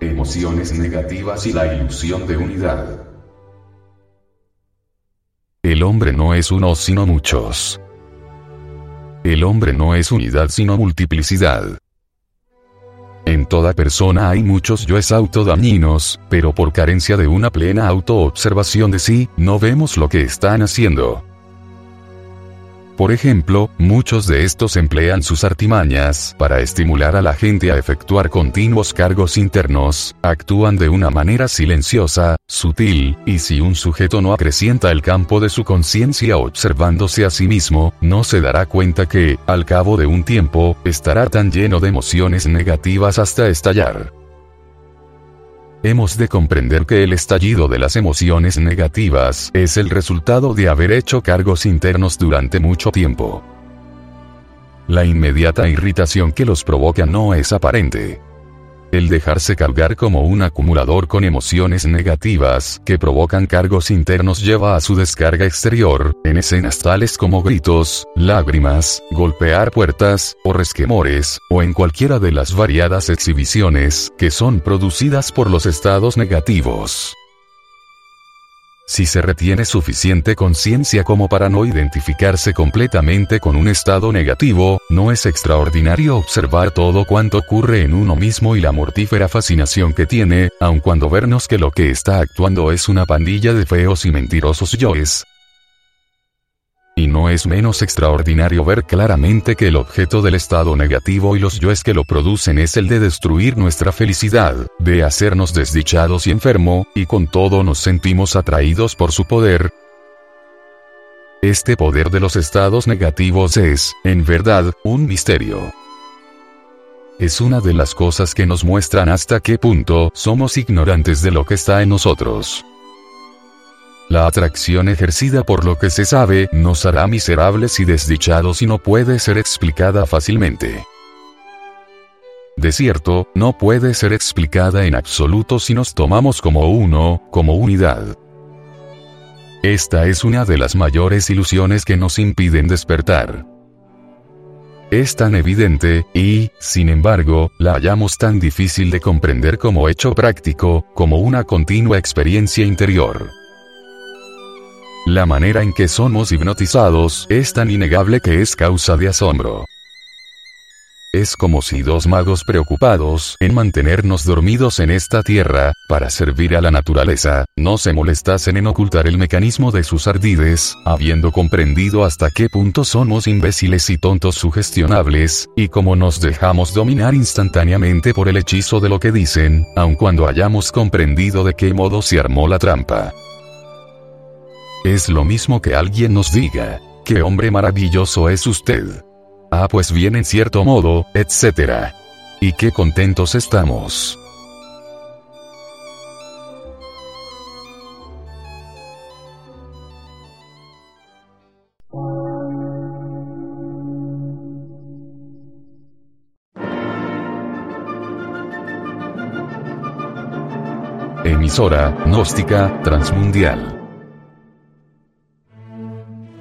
Emociones negativas y la ilusión de unidad. El hombre no es uno sino muchos. El hombre no es unidad sino multiplicidad. En toda persona hay muchos yoes autodañinos, pero por carencia de una plena autoobservación de sí, no vemos lo que están haciendo. Por ejemplo, muchos de estos emplean sus artimañas para estimular a la gente a efectuar continuos cargos internos, actúan de una manera silenciosa, sutil, y si un sujeto no acrecienta el campo de su conciencia observándose a sí mismo, no se dará cuenta que, al cabo de un tiempo, estará tan lleno de emociones negativas hasta estallar. Hemos de comprender que el estallido de las emociones negativas es el resultado de haber hecho cargos internos durante mucho tiempo. La inmediata irritación que los provoca no es aparente. El dejarse cargar como un acumulador con emociones negativas que provocan cargos internos lleva a su descarga exterior, en escenas tales como gritos, lágrimas, golpear puertas, o resquemores, o en cualquiera de las variadas exhibiciones que son producidas por los estados negativos. Si se retiene suficiente conciencia como para no identificarse completamente con un estado negativo, no es extraordinario observar todo cuanto ocurre en uno mismo y la mortífera fascinación que tiene, aun cuando vernos que lo que está actuando es una pandilla de feos y mentirosos yoes, y no es menos extraordinario ver claramente que el objeto del estado negativo y los yoes que lo producen es el de destruir nuestra felicidad, de hacernos desdichados y enfermo, y con todo nos sentimos atraídos por su poder. Este poder de los estados negativos es, en verdad, un misterio es una de las cosas que nos muestran hasta qué punto somos ignorantes de lo que está en nosotros. La atracción ejercida por lo que se sabe nos hará miserables y desdichados y no puede ser explicada fácilmente. De cierto, no puede ser explicada en absoluto si nos tomamos como uno, como unidad. Esta es una de las mayores ilusiones que nos impiden despertar. Es tan evidente, y, sin embargo, la hallamos tan difícil de comprender como hecho práctico, como una continua experiencia interior. La manera en que somos hipnotizados es tan innegable que es causa de asombro. Es como si dos magos preocupados en mantenernos dormidos en esta tierra, para servir a la naturaleza, no se molestasen en ocultar el mecanismo de sus ardides, habiendo comprendido hasta qué punto somos imbéciles y tontos sugestionables, y cómo nos dejamos dominar instantáneamente por el hechizo de lo que dicen, aun cuando hayamos comprendido de qué modo se armó la trampa. Es lo mismo que alguien nos diga, qué hombre maravilloso es usted. Ah, pues bien en cierto modo, etc. Y qué contentos estamos. Emisora, gnóstica, transmundial